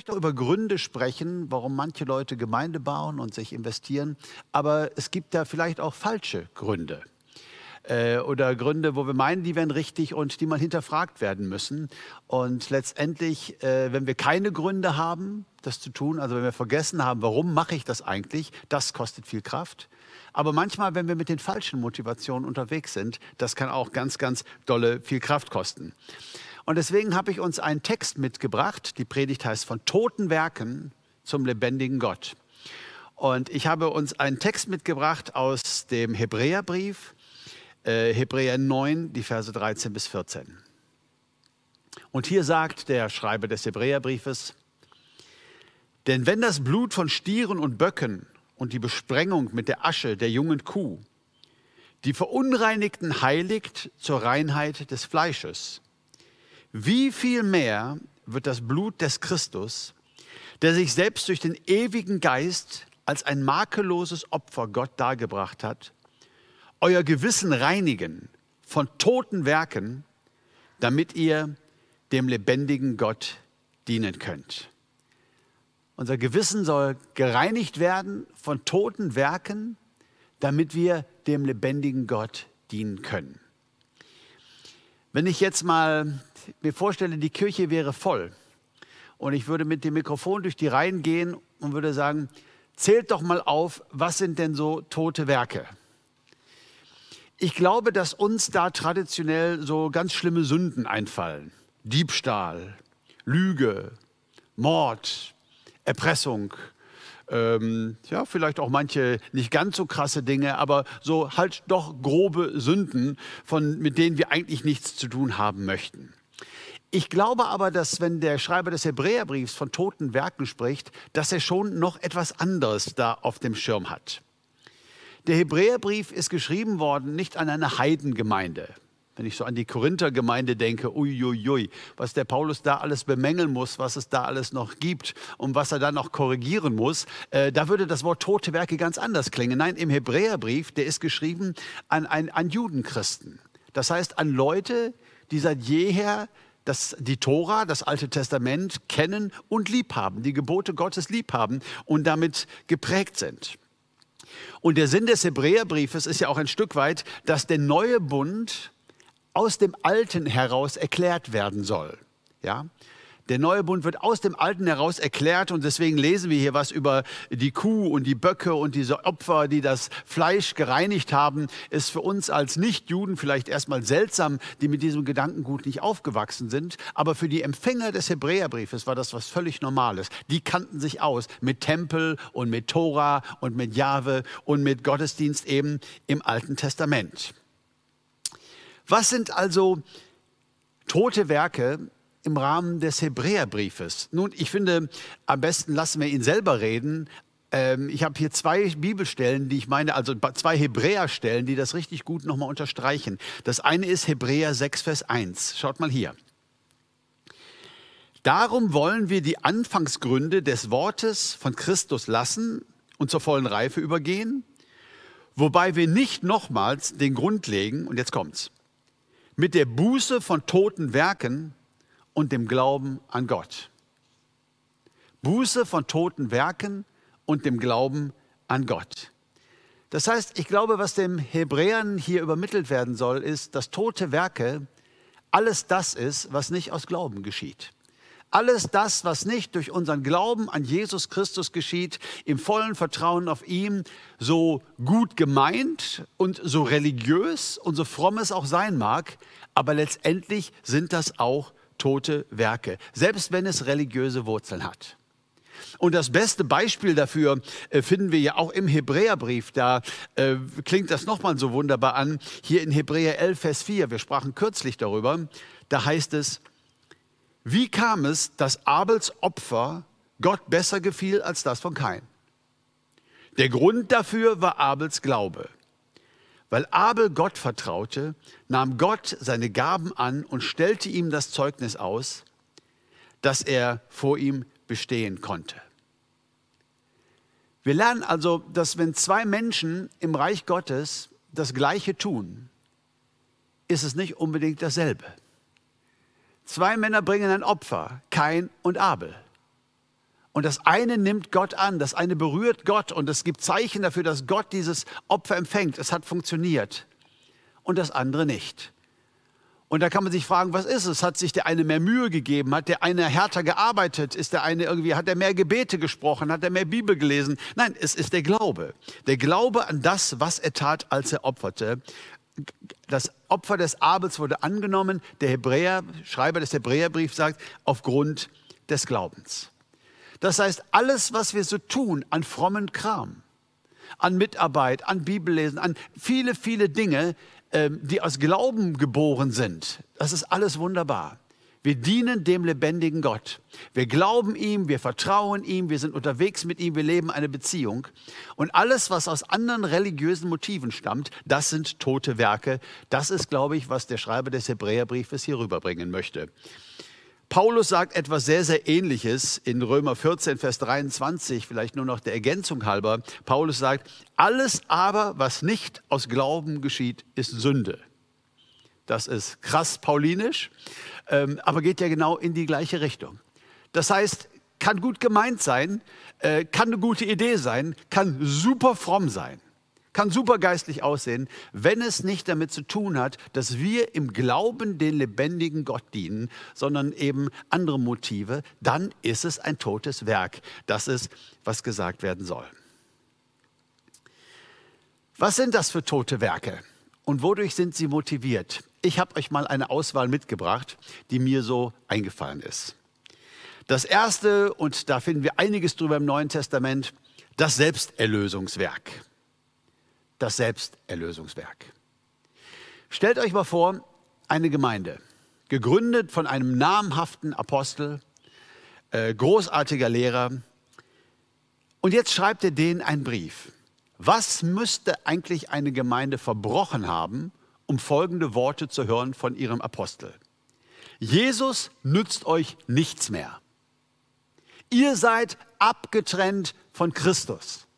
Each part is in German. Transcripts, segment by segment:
möchte über Gründe sprechen, warum manche Leute Gemeinde bauen und sich investieren, aber es gibt da vielleicht auch falsche Gründe äh, oder Gründe, wo wir meinen, die wären richtig und die mal hinterfragt werden müssen. Und letztendlich, äh, wenn wir keine Gründe haben, das zu tun, also wenn wir vergessen haben, warum mache ich das eigentlich, das kostet viel Kraft. Aber manchmal, wenn wir mit den falschen Motivationen unterwegs sind, das kann auch ganz, ganz dolle viel Kraft kosten. Und deswegen habe ich uns einen Text mitgebracht. Die Predigt heißt von toten Werken zum lebendigen Gott. Und ich habe uns einen Text mitgebracht aus dem Hebräerbrief, äh, Hebräer 9, die Verse 13 bis 14. Und hier sagt der Schreiber des Hebräerbriefes, denn wenn das Blut von Stieren und Böcken und die Besprengung mit der Asche der jungen Kuh die Verunreinigten heiligt zur Reinheit des Fleisches, wie viel mehr wird das Blut des Christus, der sich selbst durch den ewigen Geist als ein makelloses Opfer Gott dargebracht hat, euer Gewissen reinigen von toten Werken, damit ihr dem lebendigen Gott dienen könnt. Unser Gewissen soll gereinigt werden von toten Werken, damit wir dem lebendigen Gott dienen können. Wenn ich jetzt mal mir vorstelle, die Kirche wäre voll und ich würde mit dem Mikrofon durch die Reihen gehen und würde sagen, zählt doch mal auf, was sind denn so tote Werke? Ich glaube, dass uns da traditionell so ganz schlimme Sünden einfallen. Diebstahl, Lüge, Mord, Erpressung, ähm, ja, vielleicht auch manche nicht ganz so krasse Dinge, aber so halt doch grobe Sünden, von, mit denen wir eigentlich nichts zu tun haben möchten. Ich glaube aber, dass wenn der Schreiber des Hebräerbriefs von toten Werken spricht, dass er schon noch etwas anderes da auf dem Schirm hat. Der Hebräerbrief ist geschrieben worden nicht an eine Heidengemeinde. Wenn ich so an die Korinthergemeinde denke, uiuiui, was der Paulus da alles bemängeln muss, was es da alles noch gibt und was er dann noch korrigieren muss, äh, da würde das Wort tote Werke ganz anders klingen. Nein, im Hebräerbrief, der ist geschrieben an, an, an Judenchristen. Das heißt an Leute, die seit jeher das, die Tora, das Alte Testament kennen und lieb haben, die Gebote Gottes lieb haben und damit geprägt sind. Und der Sinn des Hebräerbriefes ist ja auch ein Stück weit, dass der neue Bund aus dem Alten heraus erklärt werden soll. Ja? Der neue Bund wird aus dem Alten heraus erklärt und deswegen lesen wir hier was über die Kuh und die Böcke und diese Opfer, die das Fleisch gereinigt haben. Ist für uns als Nichtjuden vielleicht erstmal seltsam, die mit diesem Gedankengut nicht aufgewachsen sind. Aber für die Empfänger des Hebräerbriefes war das was völlig Normales. Die kannten sich aus mit Tempel und mit Tora und mit Jahwe und mit Gottesdienst eben im Alten Testament. Was sind also tote Werke, im Rahmen des Hebräerbriefes. Nun, ich finde, am besten lassen wir ihn selber reden. Ähm, ich habe hier zwei Bibelstellen, die ich meine, also zwei Hebräerstellen, die das richtig gut nochmal unterstreichen. Das eine ist Hebräer 6, Vers 1. Schaut mal hier. Darum wollen wir die Anfangsgründe des Wortes von Christus lassen und zur vollen Reife übergehen, wobei wir nicht nochmals den Grund legen, und jetzt kommt's, mit der Buße von toten Werken und dem Glauben an Gott. Buße von toten Werken und dem Glauben an Gott. Das heißt, ich glaube, was dem Hebräern hier übermittelt werden soll, ist, dass tote Werke alles das ist, was nicht aus Glauben geschieht. Alles das, was nicht durch unseren Glauben an Jesus Christus geschieht, im vollen Vertrauen auf ihm, so gut gemeint und so religiös und so fromm es auch sein mag, aber letztendlich sind das auch tote Werke, selbst wenn es religiöse Wurzeln hat. Und das beste Beispiel dafür äh, finden wir ja auch im Hebräerbrief. Da äh, klingt das nochmal so wunderbar an. Hier in Hebräer 11, Vers 4, wir sprachen kürzlich darüber, da heißt es, wie kam es, dass Abels Opfer Gott besser gefiel als das von Kain? Der Grund dafür war Abels Glaube. Weil Abel Gott vertraute, nahm Gott seine Gaben an und stellte ihm das Zeugnis aus, dass er vor ihm bestehen konnte. Wir lernen also, dass wenn zwei Menschen im Reich Gottes das Gleiche tun, ist es nicht unbedingt dasselbe. Zwei Männer bringen ein Opfer, Kain und Abel. Und das eine nimmt Gott an, das eine berührt Gott und es gibt Zeichen dafür, dass Gott dieses Opfer empfängt. Es hat funktioniert. Und das andere nicht. Und da kann man sich fragen, was ist es? Hat sich der eine mehr Mühe gegeben? Hat der eine härter gearbeitet? Ist der eine irgendwie, hat er mehr Gebete gesprochen? Hat er mehr Bibel gelesen? Nein, es ist der Glaube. Der Glaube an das, was er tat, als er opferte. Das Opfer des Abels wurde angenommen. Der Hebräer, Schreiber des Hebräerbriefs sagt, aufgrund des Glaubens. Das heißt, alles, was wir so tun an frommen Kram, an Mitarbeit, an Bibellesen, an viele, viele Dinge, ähm, die aus Glauben geboren sind. Das ist alles wunderbar. Wir dienen dem lebendigen Gott. Wir glauben ihm, wir vertrauen ihm, wir sind unterwegs mit ihm, wir leben eine Beziehung. Und alles, was aus anderen religiösen Motiven stammt, das sind tote Werke. Das ist, glaube ich, was der Schreiber des Hebräerbriefes hier rüberbringen möchte. Paulus sagt etwas sehr, sehr Ähnliches in Römer 14, Vers 23, vielleicht nur noch der Ergänzung halber. Paulus sagt, alles aber, was nicht aus Glauben geschieht, ist Sünde. Das ist krass paulinisch, ähm, aber geht ja genau in die gleiche Richtung. Das heißt, kann gut gemeint sein, äh, kann eine gute Idee sein, kann super fromm sein kann supergeistlich aussehen, wenn es nicht damit zu tun hat, dass wir im Glauben den lebendigen Gott dienen, sondern eben andere Motive, dann ist es ein totes Werk. Das ist, was gesagt werden soll. Was sind das für tote Werke und wodurch sind sie motiviert? Ich habe euch mal eine Auswahl mitgebracht, die mir so eingefallen ist. Das erste, und da finden wir einiges drüber im Neuen Testament, das Selbsterlösungswerk das Selbsterlösungswerk. Stellt euch mal vor, eine Gemeinde, gegründet von einem namhaften Apostel, äh, großartiger Lehrer. Und jetzt schreibt er denen einen Brief. Was müsste eigentlich eine Gemeinde verbrochen haben, um folgende Worte zu hören von ihrem Apostel? Jesus nützt euch nichts mehr. Ihr seid abgetrennt von Christus.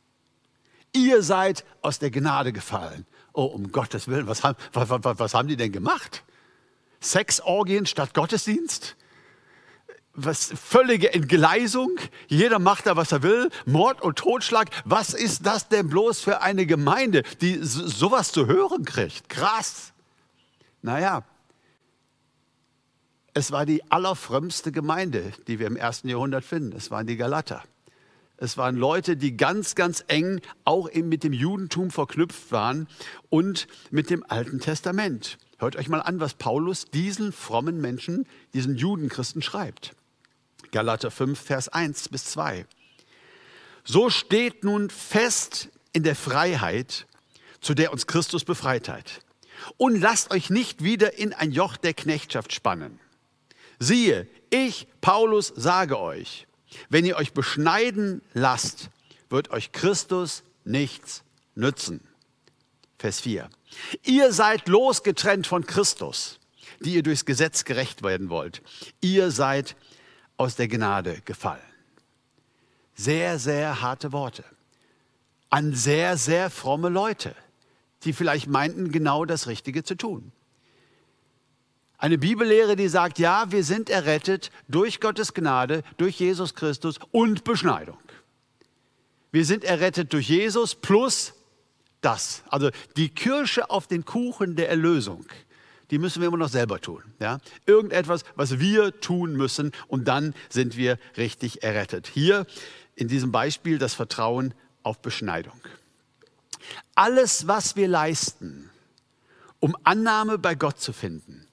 Ihr seid aus der Gnade gefallen. Oh, um Gottes Willen, was haben, was, was, was haben die denn gemacht? Sexorgien statt Gottesdienst? Was, völlige Entgleisung, jeder macht da, was er will, Mord und Totschlag. Was ist das denn bloß für eine Gemeinde, die sowas zu hören kriegt? Krass. Naja, es war die allerfrömmste Gemeinde, die wir im ersten Jahrhundert finden. Es waren die Galater. Es waren Leute, die ganz, ganz eng auch eben mit dem Judentum verknüpft waren und mit dem Alten Testament. Hört euch mal an, was Paulus diesen frommen Menschen, diesen Judenchristen schreibt. Galater 5, Vers 1 bis 2. So steht nun fest in der Freiheit, zu der uns Christus befreit hat. Und lasst euch nicht wieder in ein Joch der Knechtschaft spannen. Siehe, ich, Paulus, sage euch, wenn ihr euch beschneiden lasst, wird euch Christus nichts nützen. Vers 4. Ihr seid losgetrennt von Christus, die ihr durchs Gesetz gerecht werden wollt. Ihr seid aus der Gnade gefallen. Sehr, sehr harte Worte. An sehr, sehr fromme Leute, die vielleicht meinten, genau das Richtige zu tun. Eine Bibellehre, die sagt, ja, wir sind errettet durch Gottes Gnade, durch Jesus Christus und Beschneidung. Wir sind errettet durch Jesus plus das. Also die Kirsche auf den Kuchen der Erlösung, die müssen wir immer noch selber tun. Ja? Irgendetwas, was wir tun müssen und dann sind wir richtig errettet. Hier in diesem Beispiel das Vertrauen auf Beschneidung. Alles, was wir leisten, um Annahme bei Gott zu finden,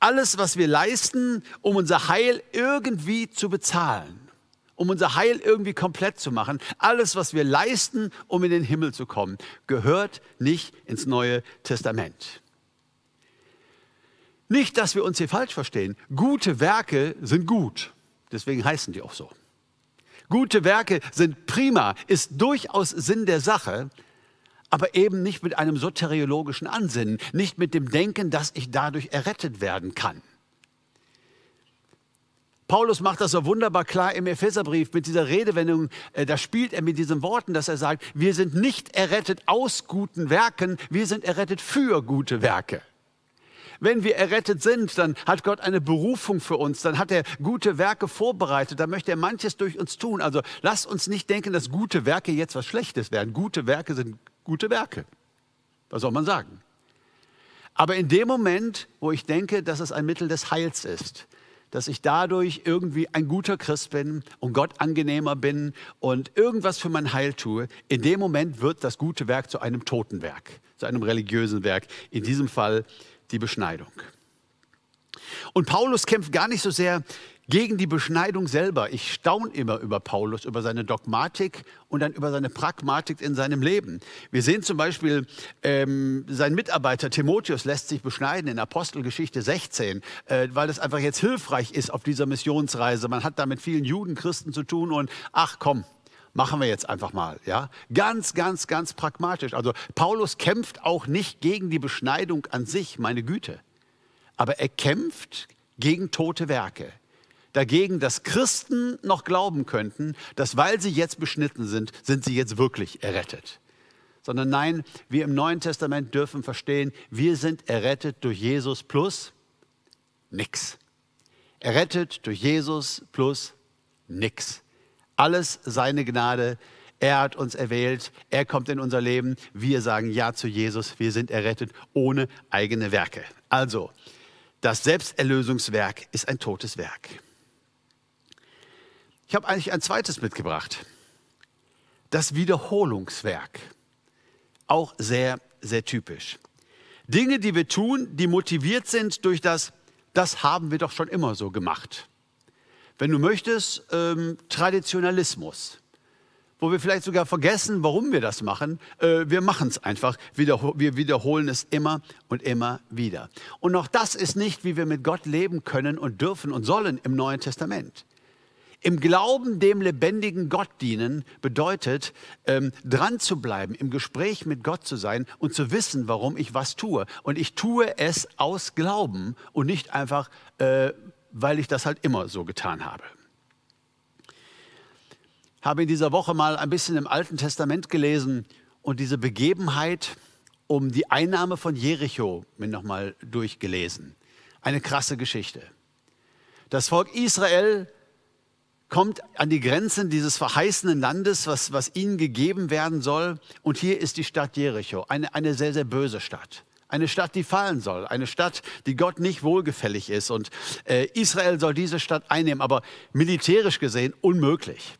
alles, was wir leisten, um unser Heil irgendwie zu bezahlen, um unser Heil irgendwie komplett zu machen, alles, was wir leisten, um in den Himmel zu kommen, gehört nicht ins Neue Testament. Nicht, dass wir uns hier falsch verstehen. Gute Werke sind gut. Deswegen heißen die auch so. Gute Werke sind prima, ist durchaus Sinn der Sache, aber eben nicht mit einem soteriologischen Ansinnen, nicht mit dem Denken, dass ich dadurch errettet werden kann. Paulus macht das so wunderbar klar im Epheserbrief mit dieser Redewendung, äh, da spielt er mit diesen Worten, dass er sagt, wir sind nicht errettet aus guten Werken, wir sind errettet für gute Werke. Wenn wir errettet sind, dann hat Gott eine Berufung für uns, dann hat er gute Werke vorbereitet, dann möchte er manches durch uns tun. Also lasst uns nicht denken, dass gute Werke jetzt was Schlechtes werden. Gute Werke sind gute Werke. Was soll man sagen? Aber in dem Moment, wo ich denke, dass es ein Mittel des Heils ist, dass ich dadurch irgendwie ein guter Christ bin und Gott angenehmer bin und irgendwas für mein Heil tue, in dem Moment wird das gute Werk zu einem toten Werk, zu einem religiösen Werk. In diesem Fall die Beschneidung. Und Paulus kämpft gar nicht so sehr gegen die Beschneidung selber. Ich staune immer über Paulus, über seine Dogmatik und dann über seine Pragmatik in seinem Leben. Wir sehen zum Beispiel, ähm, sein Mitarbeiter Timotheus lässt sich beschneiden in Apostelgeschichte 16, äh, weil das einfach jetzt hilfreich ist auf dieser Missionsreise. Man hat da mit vielen Juden, Christen zu tun und ach komm, machen wir jetzt einfach mal, ja? Ganz, ganz, ganz pragmatisch. Also Paulus kämpft auch nicht gegen die Beschneidung an sich, meine Güte. Aber er kämpft gegen tote Werke. Dagegen, dass Christen noch glauben könnten, dass weil sie jetzt beschnitten sind, sind sie jetzt wirklich errettet. Sondern nein, wir im Neuen Testament dürfen verstehen, wir sind errettet durch Jesus plus nix. Errettet durch Jesus plus nix. Alles seine Gnade. Er hat uns erwählt, er kommt in unser Leben. Wir sagen Ja zu Jesus, wir sind errettet ohne eigene Werke. Also, das Selbsterlösungswerk ist ein totes Werk. Ich habe eigentlich ein zweites mitgebracht. Das Wiederholungswerk. Auch sehr, sehr typisch. Dinge, die wir tun, die motiviert sind durch das, das haben wir doch schon immer so gemacht wenn du möchtest, ähm, Traditionalismus, wo wir vielleicht sogar vergessen, warum wir das machen. Äh, wir machen es einfach, wiederho wir wiederholen es immer und immer wieder. Und auch das ist nicht, wie wir mit Gott leben können und dürfen und sollen im Neuen Testament. Im Glauben dem lebendigen Gott dienen bedeutet, ähm, dran zu bleiben, im Gespräch mit Gott zu sein und zu wissen, warum ich was tue. Und ich tue es aus Glauben und nicht einfach, äh, weil ich das halt immer so getan habe. Habe in dieser Woche mal ein bisschen im Alten Testament gelesen und diese Begebenheit um die Einnahme von Jericho mir nochmal durchgelesen. Eine krasse Geschichte. Das Volk Israel kommt an die Grenzen dieses verheißenen Landes, was, was ihnen gegeben werden soll. Und hier ist die Stadt Jericho, eine, eine sehr, sehr böse Stadt. Eine Stadt, die fallen soll. Eine Stadt, die Gott nicht wohlgefällig ist. Und äh, Israel soll diese Stadt einnehmen, aber militärisch gesehen unmöglich.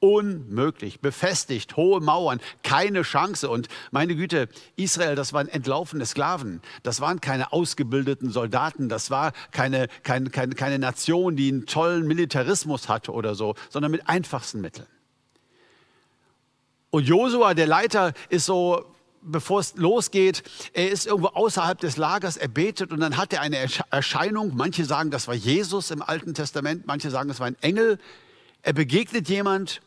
Unmöglich. Befestigt, hohe Mauern, keine Chance. Und meine Güte, Israel, das waren entlaufene Sklaven. Das waren keine ausgebildeten Soldaten. Das war keine, keine, keine, keine Nation, die einen tollen Militarismus hatte oder so, sondern mit einfachsten Mitteln. Und Josua, der Leiter, ist so bevor es losgeht, er ist irgendwo außerhalb des Lagers, er betet und dann hat er eine Erscheinung. Manche sagen, das war Jesus im Alten Testament, manche sagen, es war ein Engel. Er begegnet jemand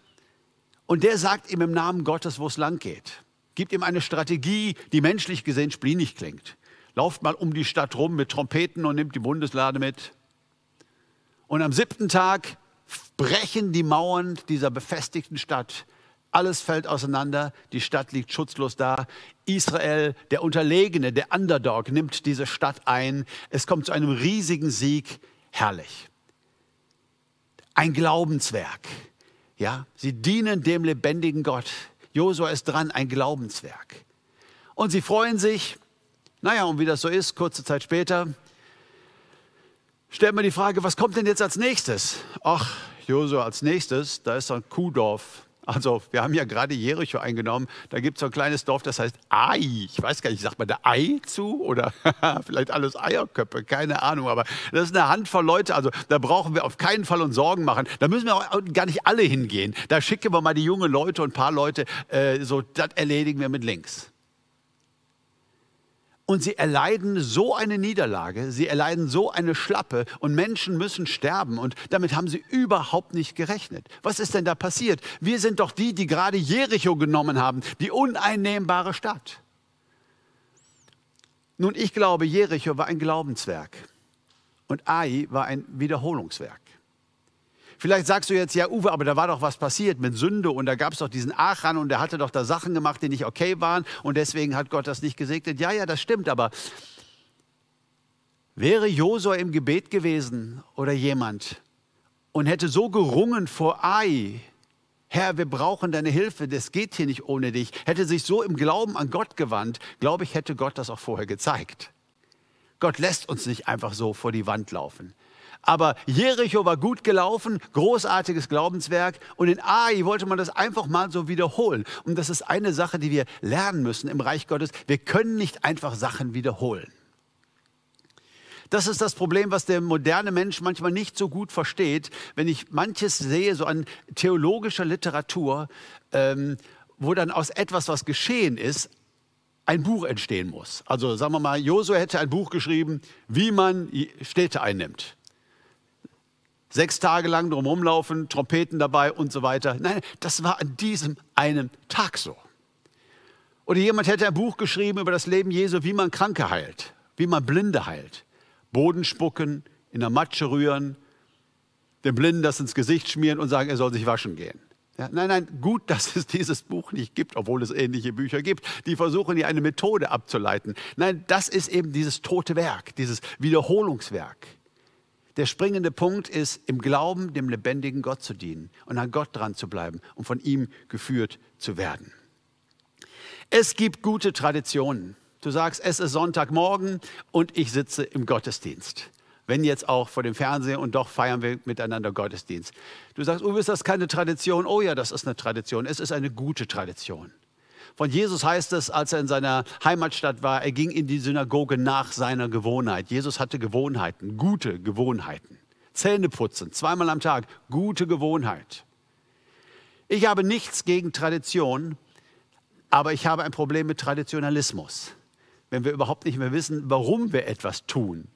und der sagt ihm im Namen Gottes, wo es lang geht. Gibt ihm eine Strategie, die menschlich gesehen splinig klingt. Lauft mal um die Stadt rum mit Trompeten und nimmt die Bundeslade mit. Und am siebten Tag brechen die Mauern dieser befestigten Stadt alles fällt auseinander, die Stadt liegt schutzlos da. Israel, der Unterlegene, der Underdog, nimmt diese Stadt ein. Es kommt zu einem riesigen Sieg. Herrlich. Ein Glaubenswerk. Ja, sie dienen dem lebendigen Gott. Josua ist dran, ein Glaubenswerk. Und sie freuen sich. Naja, und wie das so ist, kurze Zeit später, stellt man die Frage, was kommt denn jetzt als nächstes? Ach, Josua als nächstes, da ist ein Kuhdorf also wir haben ja gerade Jericho eingenommen. Da gibt es so ein kleines Dorf, das heißt Ai. Ich weiß gar nicht, sagt man da Ei zu oder vielleicht alles Eierköpfe, keine Ahnung. Aber das ist eine Handvoll Leute. Also da brauchen wir auf keinen Fall uns Sorgen machen. Da müssen wir auch gar nicht alle hingehen. Da schicken wir mal die jungen Leute und ein paar Leute. Äh, so, das erledigen wir mit links. Und sie erleiden so eine Niederlage, sie erleiden so eine Schlappe und Menschen müssen sterben und damit haben sie überhaupt nicht gerechnet. Was ist denn da passiert? Wir sind doch die, die gerade Jericho genommen haben, die uneinnehmbare Stadt. Nun, ich glaube, Jericho war ein Glaubenswerk und Ai war ein Wiederholungswerk. Vielleicht sagst du jetzt, ja, Uwe, aber da war doch was passiert mit Sünde und da gab es doch diesen Achan und der hatte doch da Sachen gemacht, die nicht okay waren und deswegen hat Gott das nicht gesegnet. Ja, ja, das stimmt, aber Wäre Josua im Gebet gewesen oder jemand und hätte so gerungen vor Ai, Herr, wir brauchen deine Hilfe, das geht hier nicht ohne dich, hätte sich so im Glauben an Gott gewandt, glaube ich, hätte Gott das auch vorher gezeigt. Gott lässt uns nicht einfach so vor die Wand laufen. Aber Jericho war gut gelaufen, großartiges Glaubenswerk. Und in Ai wollte man das einfach mal so wiederholen. Und das ist eine Sache, die wir lernen müssen im Reich Gottes. Wir können nicht einfach Sachen wiederholen. Das ist das Problem, was der moderne Mensch manchmal nicht so gut versteht, wenn ich manches sehe, so an theologischer Literatur, ähm, wo dann aus etwas, was geschehen ist, ein Buch entstehen muss. Also sagen wir mal, Josua hätte ein Buch geschrieben, wie man Städte einnimmt. Sechs Tage lang drum rumlaufen, Trompeten dabei und so weiter. Nein, das war an diesem einen Tag so. Oder jemand hätte ein Buch geschrieben über das Leben Jesu, wie man Kranke heilt, wie man Blinde heilt. Boden spucken, in der Matsche rühren, dem Blinden das ins Gesicht schmieren und sagen, er soll sich waschen gehen. Ja, nein, nein, gut, dass es dieses Buch nicht gibt, obwohl es ähnliche Bücher gibt. Die versuchen hier eine Methode abzuleiten. Nein, das ist eben dieses tote Werk, dieses Wiederholungswerk. Der springende Punkt ist, im Glauben dem lebendigen Gott zu dienen und an Gott dran zu bleiben und von ihm geführt zu werden. Es gibt gute Traditionen. Du sagst, es ist Sonntagmorgen und ich sitze im Gottesdienst. Wenn jetzt auch vor dem Fernseher und doch feiern wir miteinander Gottesdienst. Du sagst, oh, ist das keine Tradition? Oh ja, das ist eine Tradition. Es ist eine gute Tradition. Von Jesus heißt es, als er in seiner Heimatstadt war, er ging in die Synagoge nach seiner Gewohnheit. Jesus hatte Gewohnheiten, gute Gewohnheiten. Zähne putzen, zweimal am Tag, gute Gewohnheit. Ich habe nichts gegen Tradition, aber ich habe ein Problem mit Traditionalismus wenn wir überhaupt nicht mehr wissen, warum wir etwas tun,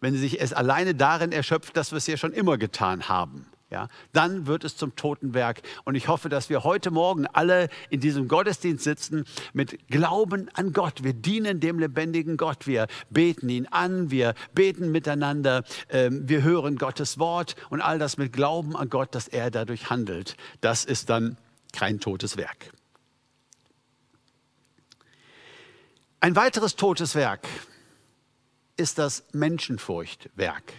wenn sich es alleine darin erschöpft, dass wir es ja schon immer getan haben. Ja, dann wird es zum Totenwerk. Und ich hoffe, dass wir heute Morgen alle in diesem Gottesdienst sitzen mit Glauben an Gott. Wir dienen dem lebendigen Gott. Wir beten ihn an. Wir beten miteinander. Ähm, wir hören Gottes Wort und all das mit Glauben an Gott, dass er dadurch handelt. Das ist dann kein totes Werk. Ein weiteres totes Werk ist das Menschenfurchtwerk.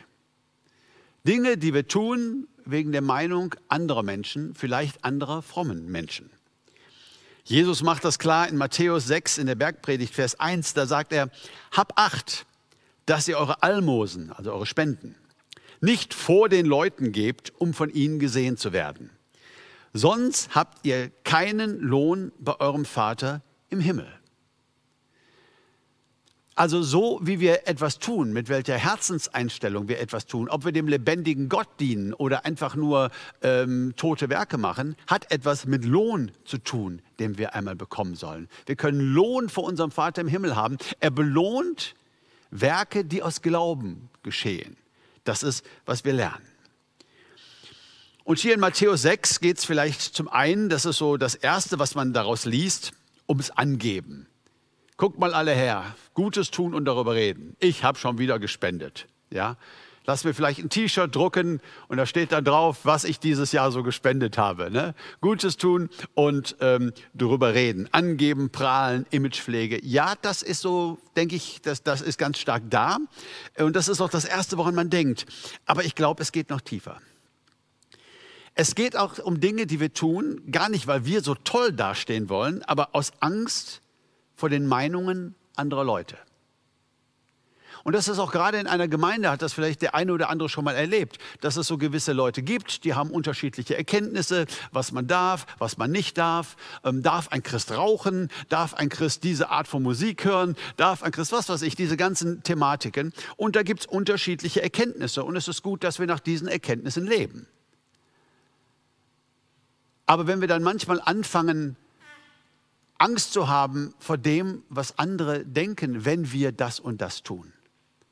Dinge, die wir tun wegen der Meinung anderer Menschen, vielleicht anderer frommen Menschen. Jesus macht das klar in Matthäus 6 in der Bergpredigt, Vers 1. Da sagt er, hab acht, dass ihr eure Almosen, also eure Spenden, nicht vor den Leuten gebt, um von ihnen gesehen zu werden. Sonst habt ihr keinen Lohn bei eurem Vater im Himmel. Also so, wie wir etwas tun, mit welcher Herzenseinstellung wir etwas tun, ob wir dem lebendigen Gott dienen oder einfach nur ähm, tote Werke machen, hat etwas mit Lohn zu tun, den wir einmal bekommen sollen. Wir können Lohn vor unserem Vater im Himmel haben. Er belohnt Werke, die aus Glauben geschehen. Das ist, was wir lernen. Und hier in Matthäus 6 geht es vielleicht zum einen, das ist so das Erste, was man daraus liest, ums Angeben. Guckt mal alle her, Gutes tun und darüber reden. Ich habe schon wieder gespendet. Ja? Lass mir vielleicht ein T-Shirt drucken und da steht dann drauf, was ich dieses Jahr so gespendet habe. Ne? Gutes tun und ähm, darüber reden. Angeben, prahlen, Imagepflege. Ja, das ist so, denke ich, das, das ist ganz stark da. Und das ist auch das Erste, woran man denkt. Aber ich glaube, es geht noch tiefer. Es geht auch um Dinge, die wir tun, gar nicht, weil wir so toll dastehen wollen, aber aus Angst, vor den Meinungen anderer Leute. Und das ist auch gerade in einer Gemeinde, hat das vielleicht der eine oder andere schon mal erlebt, dass es so gewisse Leute gibt, die haben unterschiedliche Erkenntnisse, was man darf, was man nicht darf. Ähm, darf ein Christ rauchen? Darf ein Christ diese Art von Musik hören? Darf ein Christ was weiß ich, diese ganzen Thematiken? Und da gibt es unterschiedliche Erkenntnisse und es ist gut, dass wir nach diesen Erkenntnissen leben. Aber wenn wir dann manchmal anfangen, Angst zu haben vor dem, was andere denken, wenn wir das und das tun.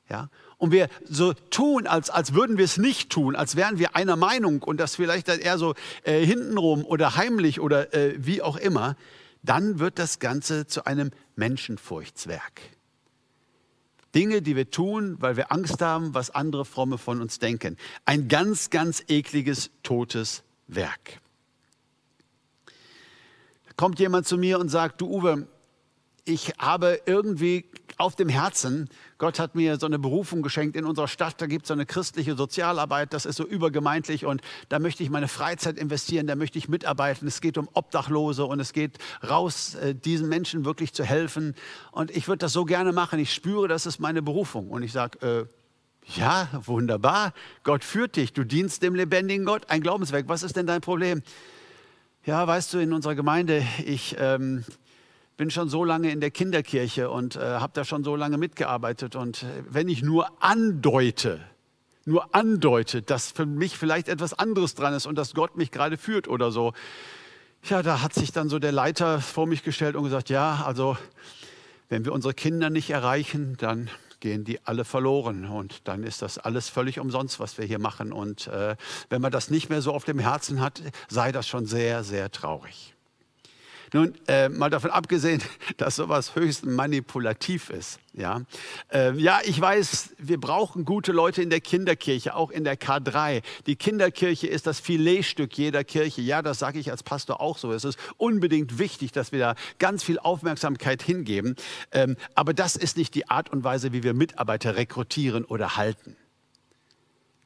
Ja? Und wir so tun, als, als würden wir es nicht tun, als wären wir einer Meinung und das vielleicht dann eher so äh, hintenrum oder heimlich oder äh, wie auch immer, dann wird das Ganze zu einem Menschenfurchtswerk. Dinge, die wir tun, weil wir Angst haben, was andere Fromme von uns denken. Ein ganz, ganz ekliges, totes Werk kommt jemand zu mir und sagt, du Uwe, ich habe irgendwie auf dem Herzen. Gott hat mir so eine Berufung geschenkt in unserer Stadt. Da gibt es so eine christliche Sozialarbeit, das ist so übergemeindlich und da möchte ich meine Freizeit investieren, da möchte ich mitarbeiten. Es geht um Obdachlose und es geht raus, äh, diesen Menschen wirklich zu helfen. Und ich würde das so gerne machen. Ich spüre, das ist meine Berufung. Und ich sage, äh, ja, wunderbar. Gott führt dich. Du dienst dem lebendigen Gott. Ein Glaubenswerk. Was ist denn dein Problem? Ja, weißt du, in unserer Gemeinde, ich ähm, bin schon so lange in der Kinderkirche und äh, habe da schon so lange mitgearbeitet. Und äh, wenn ich nur andeute, nur andeute, dass für mich vielleicht etwas anderes dran ist und dass Gott mich gerade führt oder so, ja, da hat sich dann so der Leiter vor mich gestellt und gesagt, ja, also wenn wir unsere Kinder nicht erreichen, dann gehen die alle verloren und dann ist das alles völlig umsonst, was wir hier machen. Und äh, wenn man das nicht mehr so auf dem Herzen hat, sei das schon sehr, sehr traurig. Nun, äh, mal davon abgesehen, dass sowas höchst manipulativ ist. Ja? Äh, ja, ich weiß, wir brauchen gute Leute in der Kinderkirche, auch in der K3. Die Kinderkirche ist das Filetstück jeder Kirche. Ja, das sage ich als Pastor auch so. Es ist unbedingt wichtig, dass wir da ganz viel Aufmerksamkeit hingeben. Ähm, aber das ist nicht die Art und Weise, wie wir Mitarbeiter rekrutieren oder halten.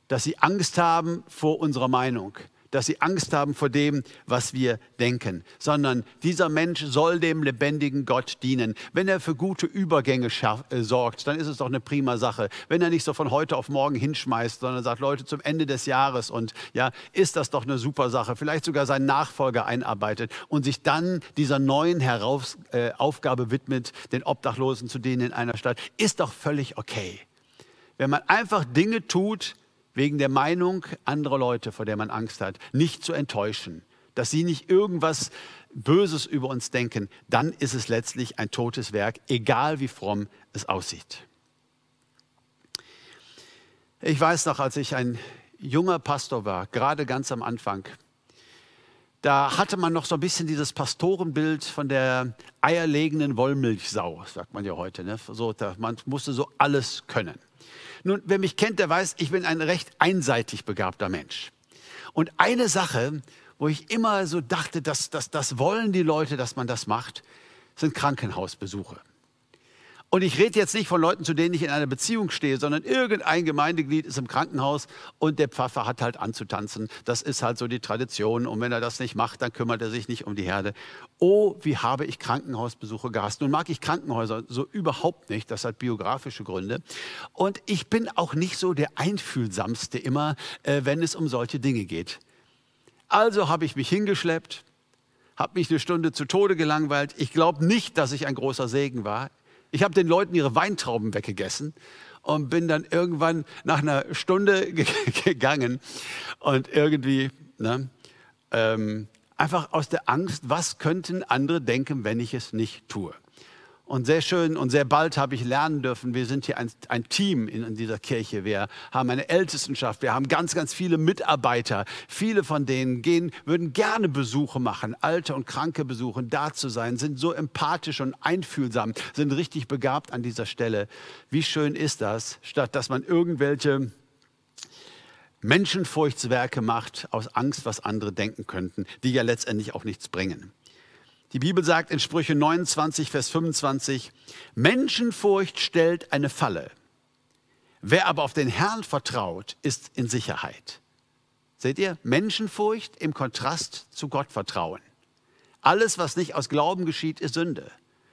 Dass sie Angst haben vor unserer Meinung dass sie Angst haben vor dem, was wir denken, sondern dieser Mensch soll dem lebendigen Gott dienen. Wenn er für gute Übergänge äh, sorgt, dann ist es doch eine prima Sache. Wenn er nicht so von heute auf morgen hinschmeißt, sondern sagt, Leute, zum Ende des Jahres und ja, ist das doch eine super Sache. Vielleicht sogar seinen Nachfolger einarbeitet und sich dann dieser neuen Heraus, äh, Aufgabe widmet, den Obdachlosen zu dienen in einer Stadt, ist doch völlig okay. Wenn man einfach Dinge tut, wegen der Meinung anderer Leute, vor der man Angst hat, nicht zu enttäuschen, dass sie nicht irgendwas Böses über uns denken, dann ist es letztlich ein totes Werk, egal wie fromm es aussieht. Ich weiß noch, als ich ein junger Pastor war, gerade ganz am Anfang, da hatte man noch so ein bisschen dieses Pastorenbild von der eierlegenden Wollmilchsau, sagt man ja heute. Ne? So, man musste so alles können. Nun, wer mich kennt, der weiß, ich bin ein recht einseitig begabter Mensch. Und eine Sache, wo ich immer so dachte, dass, dass das wollen die Leute, dass man das macht, sind Krankenhausbesuche. Und ich rede jetzt nicht von Leuten, zu denen ich in einer Beziehung stehe, sondern irgendein Gemeindeglied ist im Krankenhaus und der Pfaffer hat halt anzutanzen. Das ist halt so die Tradition. Und wenn er das nicht macht, dann kümmert er sich nicht um die Herde. Oh, wie habe ich Krankenhausbesuche gehasst. Nun mag ich Krankenhäuser so überhaupt nicht. Das hat biografische Gründe. Und ich bin auch nicht so der Einfühlsamste immer, äh, wenn es um solche Dinge geht. Also habe ich mich hingeschleppt, habe mich eine Stunde zu Tode gelangweilt. Ich glaube nicht, dass ich ein großer Segen war. Ich habe den Leuten ihre Weintrauben weggegessen und bin dann irgendwann nach einer Stunde gegangen und irgendwie ne, ähm, einfach aus der Angst, was könnten andere denken, wenn ich es nicht tue. Und sehr schön und sehr bald habe ich lernen dürfen, wir sind hier ein, ein Team in, in, dieser Kirche. Wir haben eine Ältestenschaft, wir haben ganz, ganz viele Mitarbeiter. Viele von denen gehen, würden gerne Besuche machen, alte und kranke Besuche, da zu sein, sind so empathisch und einfühlsam, sind richtig begabt an dieser Stelle. Wie schön ist das, statt dass man irgendwelche Menschenfurchtswerke macht aus Angst, was andere denken könnten, die ja letztendlich auch nichts bringen. Die Bibel sagt in Sprüche 29, Vers 25, Menschenfurcht stellt eine Falle. Wer aber auf den Herrn vertraut, ist in Sicherheit. Seht ihr? Menschenfurcht im Kontrast zu Gottvertrauen. Alles, was nicht aus Glauben geschieht, ist Sünde.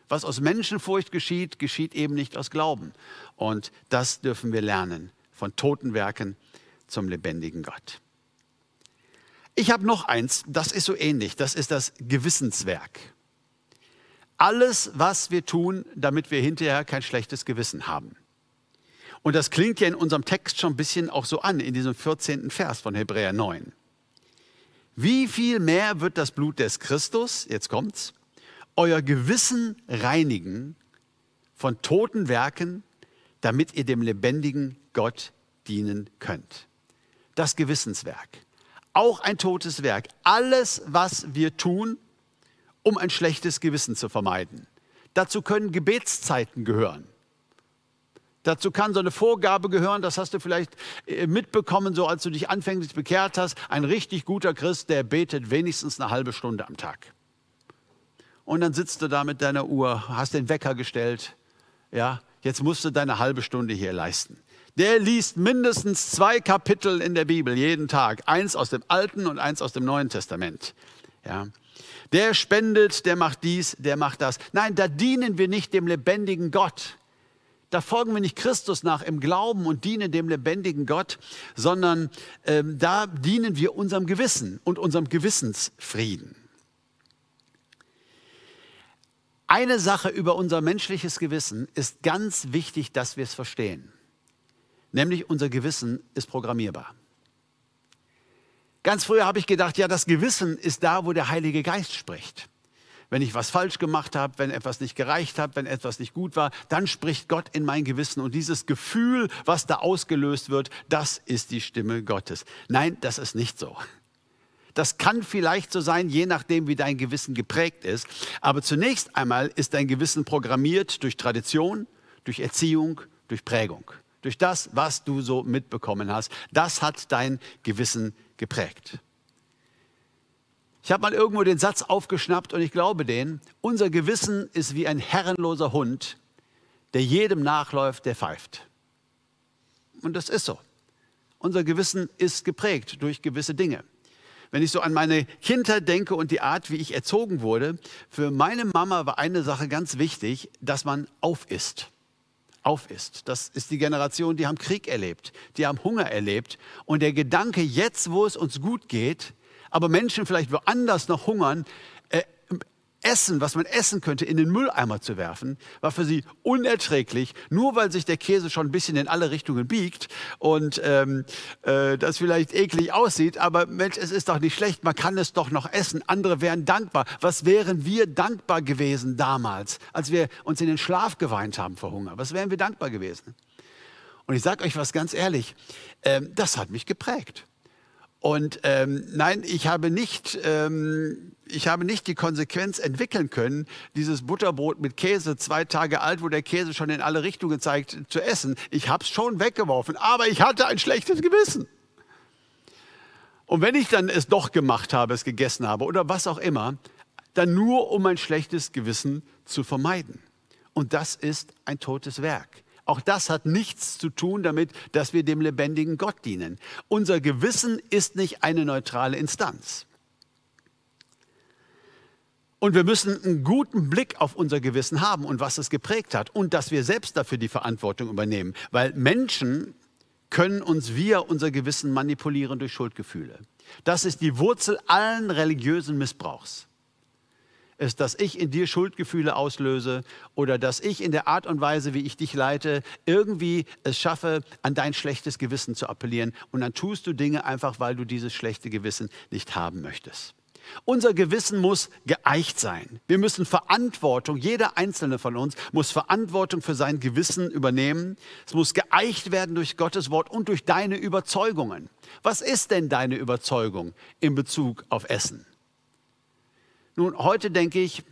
Was aus Menschenfurcht geschieht, geschieht eben nicht aus Glauben. Und das dürfen wir lernen von toten Werken zum lebendigen Gott. Ich habe noch eins, das ist so ähnlich, das ist das Gewissenswerk. Alles, was wir tun, damit wir hinterher kein schlechtes Gewissen haben. Und das klingt ja in unserem Text schon ein bisschen auch so an, in diesem 14. Vers von Hebräer 9. Wie viel mehr wird das Blut des Christus, jetzt kommt's, euer Gewissen reinigen von toten Werken, damit ihr dem lebendigen Gott dienen könnt. Das Gewissenswerk auch ein totes Werk. Alles, was wir tun, um ein schlechtes Gewissen zu vermeiden. Dazu können Gebetszeiten gehören. Dazu kann so eine Vorgabe gehören, das hast du vielleicht äh, mitbekommen, so als du dich anfänglich bekehrt hast. Ein richtig guter Christ, der betet wenigstens eine halbe Stunde am Tag. Und dann sitzt du da mit deiner Uhr, hast den Wecker gestellt, ja, jetzt musst du deine halbe Stunde hier leisten. Der liest mindestens zwei Kapitel in der Bibel jeden Tag, eins aus dem Alten und eins aus dem Neuen Testament. Ja. Der spendet, der macht dies, der macht das. Nein, da dienen wir nicht dem lebendigen Gott. Da folgen wir nicht Christus nach im Glauben und dienen dem lebendigen Gott, sondern ähm, da dienen wir unserem Gewissen und unserem Gewissensfrieden. Eine Sache über unser menschliches Gewissen ist ganz wichtig, dass wir es verstehen. Nämlich unser Gewissen ist programmierbar. Ganz früher habe ich gedacht, ja, das Gewissen ist da, wo der Heilige Geist spricht. Wenn ich was falsch gemacht habe, wenn etwas nicht gereicht hat, wenn etwas nicht gut war, dann spricht Gott in mein Gewissen. Und dieses Gefühl, was da ausgelöst wird, das ist die Stimme Gottes. Nein, das ist nicht so. Das kann vielleicht so sein, je nachdem, wie dein Gewissen geprägt ist. Aber zunächst einmal ist dein Gewissen programmiert durch Tradition, durch Erziehung, durch Prägung durch das, was du so mitbekommen hast. Das hat dein Gewissen geprägt. Ich habe mal irgendwo den Satz aufgeschnappt und ich glaube den, unser Gewissen ist wie ein herrenloser Hund, der jedem nachläuft, der pfeift. Und das ist so. Unser Gewissen ist geprägt durch gewisse Dinge. Wenn ich so an meine Kindheit denke und die Art, wie ich erzogen wurde, für meine Mama war eine Sache ganz wichtig, dass man auf ist auf ist. Das ist die Generation, die haben Krieg erlebt, die haben Hunger erlebt. Und der Gedanke, jetzt, wo es uns gut geht, aber Menschen vielleicht woanders noch hungern, Essen, was man essen könnte, in den Mülleimer zu werfen, war für sie unerträglich, nur weil sich der Käse schon ein bisschen in alle Richtungen biegt und ähm, äh, das vielleicht eklig aussieht. Aber Mensch, es ist doch nicht schlecht, man kann es doch noch essen. Andere wären dankbar. Was wären wir dankbar gewesen damals, als wir uns in den Schlaf geweint haben vor Hunger? Was wären wir dankbar gewesen? Und ich sage euch was ganz ehrlich, ähm, das hat mich geprägt. Und ähm, nein, ich habe, nicht, ähm, ich habe nicht die Konsequenz entwickeln können, dieses Butterbrot mit Käse, zwei Tage alt, wo der Käse schon in alle Richtungen zeigt, zu essen. Ich habe es schon weggeworfen, aber ich hatte ein schlechtes Gewissen. Und wenn ich dann es doch gemacht habe, es gegessen habe oder was auch immer, dann nur um ein schlechtes Gewissen zu vermeiden. Und das ist ein totes Werk. Auch das hat nichts zu tun damit, dass wir dem lebendigen Gott dienen. Unser Gewissen ist nicht eine neutrale Instanz. Und wir müssen einen guten Blick auf unser Gewissen haben und was es geprägt hat und dass wir selbst dafür die Verantwortung übernehmen. Weil Menschen können uns via unser Gewissen manipulieren durch Schuldgefühle. Das ist die Wurzel allen religiösen Missbrauchs ist, dass ich in dir Schuldgefühle auslöse oder dass ich in der Art und Weise, wie ich dich leite, irgendwie es schaffe, an dein schlechtes Gewissen zu appellieren. Und dann tust du Dinge einfach, weil du dieses schlechte Gewissen nicht haben möchtest. Unser Gewissen muss geeicht sein. Wir müssen Verantwortung, jeder einzelne von uns muss Verantwortung für sein Gewissen übernehmen. Es muss geeicht werden durch Gottes Wort und durch deine Überzeugungen. Was ist denn deine Überzeugung in Bezug auf Essen? Nun, heute denke ich,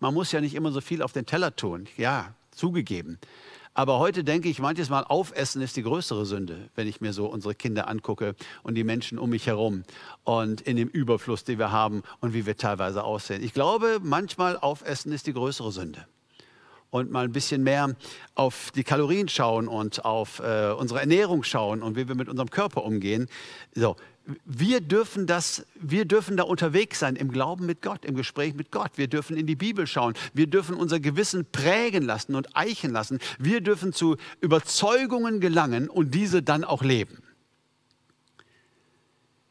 man muss ja nicht immer so viel auf den Teller tun. Ja, zugegeben. Aber heute denke ich manches Mal, aufessen ist die größere Sünde, wenn ich mir so unsere Kinder angucke und die Menschen um mich herum und in dem Überfluss, den wir haben und wie wir teilweise aussehen. Ich glaube, manchmal aufessen ist die größere Sünde. Und mal ein bisschen mehr auf die Kalorien schauen und auf äh, unsere Ernährung schauen und wie wir mit unserem Körper umgehen. So, wir dürfen, das, wir dürfen da unterwegs sein im Glauben mit Gott, im Gespräch mit Gott. Wir dürfen in die Bibel schauen. Wir dürfen unser Gewissen prägen lassen und eichen lassen. Wir dürfen zu Überzeugungen gelangen und diese dann auch leben.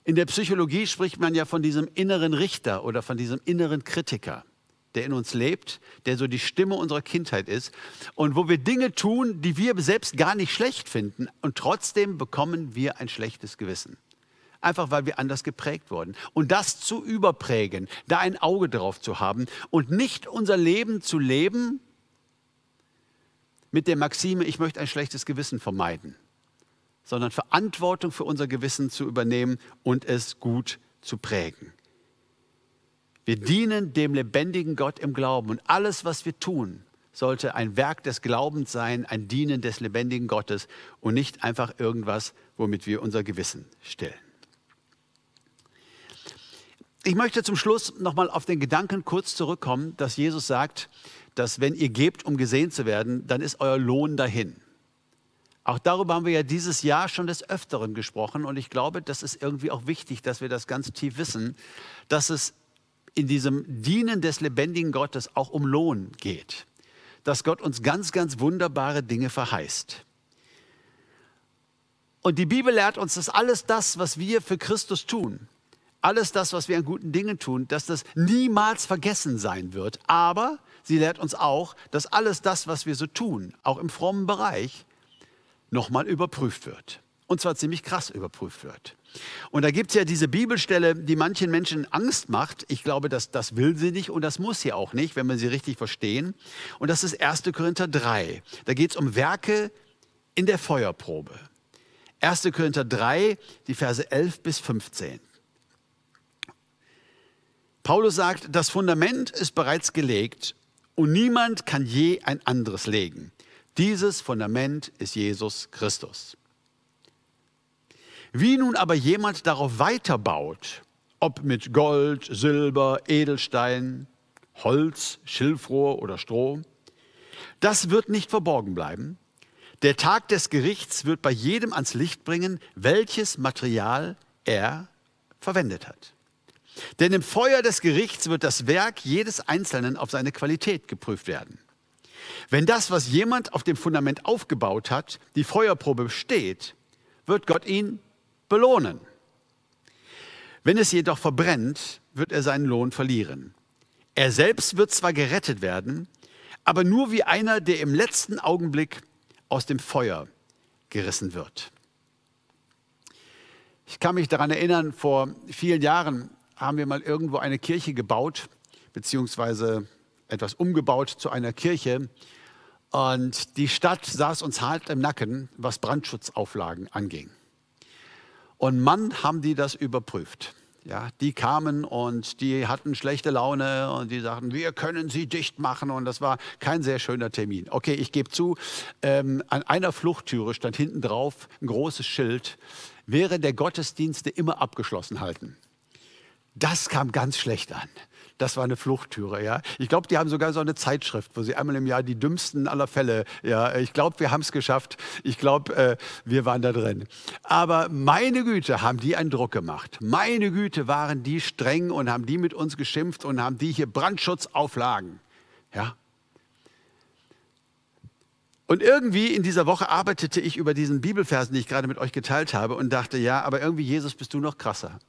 In der Psychologie spricht man ja von diesem inneren Richter oder von diesem inneren Kritiker, der in uns lebt, der so die Stimme unserer Kindheit ist und wo wir Dinge tun, die wir selbst gar nicht schlecht finden und trotzdem bekommen wir ein schlechtes Gewissen einfach weil wir anders geprägt wurden. Und das zu überprägen, da ein Auge drauf zu haben und nicht unser Leben zu leben mit der Maxime, ich möchte ein schlechtes Gewissen vermeiden, sondern Verantwortung für unser Gewissen zu übernehmen und es gut zu prägen. Wir dienen dem lebendigen Gott im Glauben und alles, was wir tun, sollte ein Werk des Glaubens sein, ein Dienen des lebendigen Gottes und nicht einfach irgendwas, womit wir unser Gewissen stillen. Ich möchte zum Schluss nochmal auf den Gedanken kurz zurückkommen, dass Jesus sagt, dass wenn ihr gebt, um gesehen zu werden, dann ist euer Lohn dahin. Auch darüber haben wir ja dieses Jahr schon des Öfteren gesprochen und ich glaube, das ist irgendwie auch wichtig, dass wir das ganz tief wissen, dass es in diesem Dienen des lebendigen Gottes auch um Lohn geht. Dass Gott uns ganz, ganz wunderbare Dinge verheißt. Und die Bibel lehrt uns, dass alles das, was wir für Christus tun, alles das, was wir an guten Dingen tun, dass das niemals vergessen sein wird. Aber sie lehrt uns auch, dass alles das, was wir so tun, auch im frommen Bereich, nochmal überprüft wird. Und zwar ziemlich krass überprüft wird. Und da gibt es ja diese Bibelstelle, die manchen Menschen Angst macht. Ich glaube, dass das will sie nicht und das muss sie auch nicht, wenn wir sie richtig verstehen. Und das ist 1. Korinther 3. Da geht es um Werke in der Feuerprobe. 1. Korinther 3, die Verse 11 bis 15. Paulus sagt, das Fundament ist bereits gelegt und niemand kann je ein anderes legen. Dieses Fundament ist Jesus Christus. Wie nun aber jemand darauf weiterbaut, ob mit Gold, Silber, Edelstein, Holz, Schilfrohr oder Stroh, das wird nicht verborgen bleiben. Der Tag des Gerichts wird bei jedem ans Licht bringen, welches Material er verwendet hat. Denn im Feuer des Gerichts wird das Werk jedes Einzelnen auf seine Qualität geprüft werden. Wenn das, was jemand auf dem Fundament aufgebaut hat, die Feuerprobe besteht, wird Gott ihn belohnen. Wenn es jedoch verbrennt, wird er seinen Lohn verlieren. Er selbst wird zwar gerettet werden, aber nur wie einer, der im letzten Augenblick aus dem Feuer gerissen wird. Ich kann mich daran erinnern, vor vielen Jahren haben wir mal irgendwo eine Kirche gebaut, beziehungsweise etwas umgebaut zu einer Kirche. Und die Stadt saß uns hart im Nacken, was Brandschutzauflagen anging. Und Mann haben die das überprüft. Ja, die kamen und die hatten schlechte Laune und die sagten, wir können sie dicht machen. Und das war kein sehr schöner Termin. Okay, ich gebe zu, ähm, an einer Fluchttüre stand hinten drauf ein großes Schild, während der Gottesdienste immer abgeschlossen halten. Das kam ganz schlecht an. Das war eine Fluchttüre, ja. Ich glaube, die haben sogar so eine Zeitschrift, wo sie einmal im Jahr die dümmsten aller Fälle, ja. Ich glaube, wir haben es geschafft. Ich glaube, äh, wir waren da drin. Aber meine Güte, haben die einen Druck gemacht. Meine Güte, waren die streng und haben die mit uns geschimpft und haben die hier Brandschutzauflagen, ja. Und irgendwie in dieser Woche arbeitete ich über diesen Bibelversen, die ich gerade mit euch geteilt habe und dachte, ja, aber irgendwie Jesus bist du noch krasser.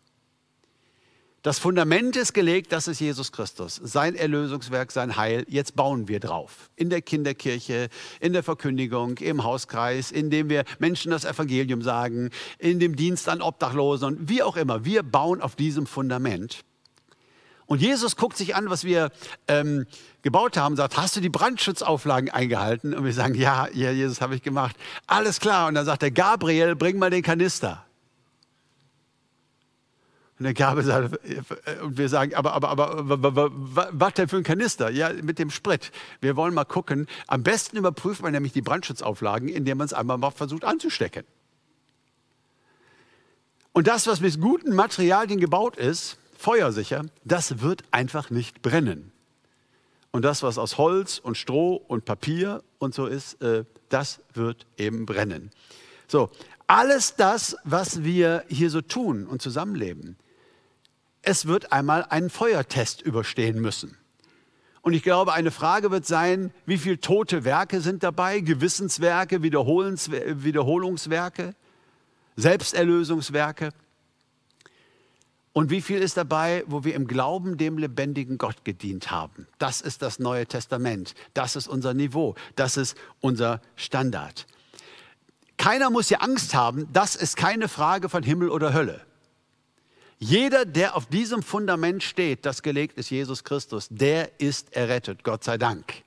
Das Fundament ist gelegt, das ist Jesus Christus, sein Erlösungswerk, sein Heil. Jetzt bauen wir drauf. In der Kinderkirche, in der Verkündigung, im Hauskreis, indem wir Menschen das Evangelium sagen, in dem Dienst an Obdachlosen und wie auch immer. Wir bauen auf diesem Fundament. Und Jesus guckt sich an, was wir ähm, gebaut haben, sagt, hast du die Brandschutzauflagen eingehalten? Und wir sagen, ja, ja, Jesus, habe ich gemacht. Alles klar. Und dann sagt er, Gabriel, bring mal den Kanister. Und der Gabe sagt, und wir sagen, aber, aber, aber, was denn für ein Kanister? Ja, mit dem Sprit. Wir wollen mal gucken. Am besten überprüft man nämlich die Brandschutzauflagen, indem man es einmal mal versucht anzustecken. Und das, was mit guten Materialien gebaut ist, feuersicher, das wird einfach nicht brennen. Und das, was aus Holz und Stroh und Papier und so ist, äh, das wird eben brennen. So, alles das, was wir hier so tun und zusammenleben, es wird einmal einen Feuertest überstehen müssen. Und ich glaube, eine Frage wird sein, wie viele tote Werke sind dabei, Gewissenswerke, Wiederholungswerke, Selbsterlösungswerke. Und wie viel ist dabei, wo wir im Glauben dem lebendigen Gott gedient haben? Das ist das Neue Testament. Das ist unser Niveau. Das ist unser Standard. Keiner muss hier Angst haben. Das ist keine Frage von Himmel oder Hölle. Jeder, der auf diesem Fundament steht, das gelegt ist Jesus Christus, der ist errettet, Gott sei Dank.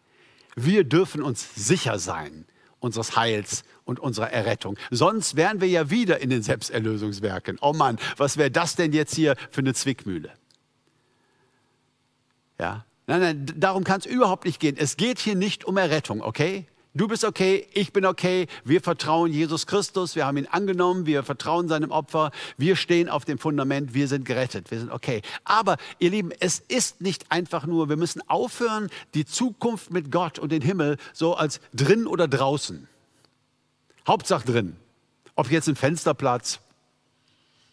Wir dürfen uns sicher sein unseres Heils und unserer Errettung. Sonst wären wir ja wieder in den Selbsterlösungswerken. Oh Mann, was wäre das denn jetzt hier für eine Zwickmühle? Ja, nein, nein, darum kann es überhaupt nicht gehen. Es geht hier nicht um Errettung, okay? Du bist okay, ich bin okay, wir vertrauen Jesus Christus, wir haben ihn angenommen, wir vertrauen seinem Opfer, wir stehen auf dem Fundament, wir sind gerettet, wir sind okay. Aber ihr Lieben, es ist nicht einfach nur, wir müssen aufhören, die Zukunft mit Gott und den Himmel so als drin oder draußen. Hauptsache drin. Ob jetzt ein Fensterplatz,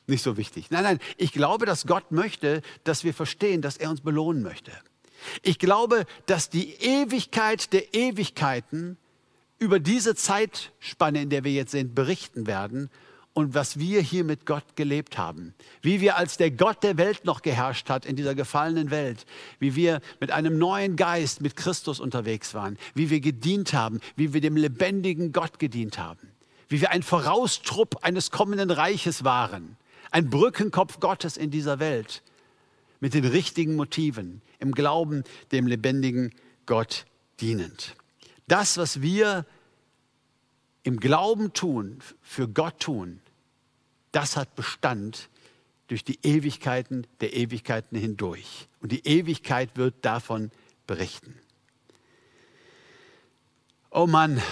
nicht so wichtig. Nein, nein, ich glaube, dass Gott möchte, dass wir verstehen, dass er uns belohnen möchte. Ich glaube, dass die Ewigkeit der Ewigkeiten über diese Zeitspanne, in der wir jetzt sind, berichten werden und was wir hier mit Gott gelebt haben. Wie wir als der Gott der Welt noch geherrscht hat in dieser gefallenen Welt. Wie wir mit einem neuen Geist mit Christus unterwegs waren. Wie wir gedient haben. Wie wir dem lebendigen Gott gedient haben. Wie wir ein Voraustrupp eines kommenden Reiches waren. Ein Brückenkopf Gottes in dieser Welt. Mit den richtigen Motiven. Im Glauben dem lebendigen Gott dienend. Das, was wir im Glauben tun, für Gott tun, das hat Bestand durch die Ewigkeiten der Ewigkeiten hindurch. Und die Ewigkeit wird davon berichten. Oh Mann,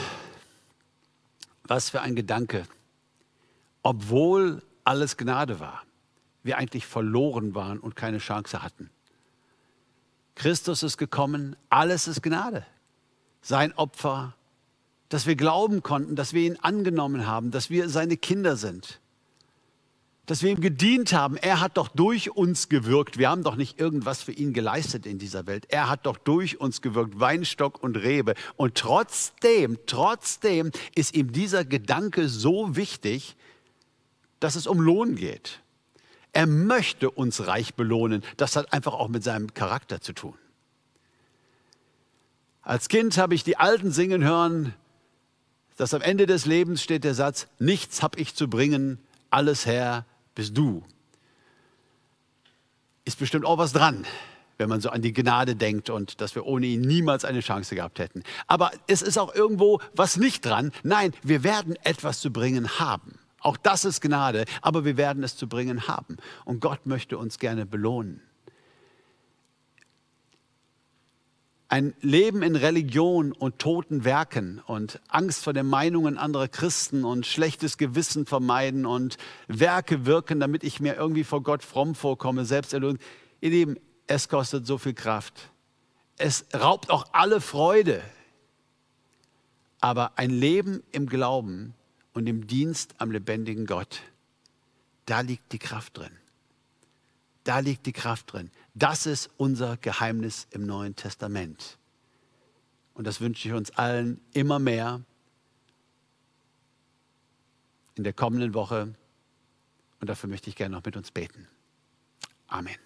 was für ein Gedanke. Obwohl alles Gnade war, wir eigentlich verloren waren und keine Chance hatten. Christus ist gekommen, alles ist Gnade sein Opfer, dass wir glauben konnten, dass wir ihn angenommen haben, dass wir seine Kinder sind, dass wir ihm gedient haben. Er hat doch durch uns gewirkt. Wir haben doch nicht irgendwas für ihn geleistet in dieser Welt. Er hat doch durch uns gewirkt, Weinstock und Rebe. Und trotzdem, trotzdem ist ihm dieser Gedanke so wichtig, dass es um Lohn geht. Er möchte uns reich belohnen. Das hat einfach auch mit seinem Charakter zu tun. Als Kind habe ich die Alten singen hören, dass am Ende des Lebens steht der Satz, nichts habe ich zu bringen, alles Herr bist du. Ist bestimmt auch was dran, wenn man so an die Gnade denkt und dass wir ohne ihn niemals eine Chance gehabt hätten. Aber es ist auch irgendwo was nicht dran. Nein, wir werden etwas zu bringen haben. Auch das ist Gnade, aber wir werden es zu bringen haben. Und Gott möchte uns gerne belohnen. Ein Leben in Religion und toten Werken und Angst vor den Meinungen anderer Christen und schlechtes Gewissen vermeiden und Werke wirken, damit ich mir irgendwie vor Gott fromm vorkomme, Selbsterlösung. Ihr Lieben, es kostet so viel Kraft. Es raubt auch alle Freude. Aber ein Leben im Glauben und im Dienst am lebendigen Gott, da liegt die Kraft drin. Da liegt die Kraft drin. Das ist unser Geheimnis im Neuen Testament. Und das wünsche ich uns allen immer mehr in der kommenden Woche. Und dafür möchte ich gerne noch mit uns beten. Amen.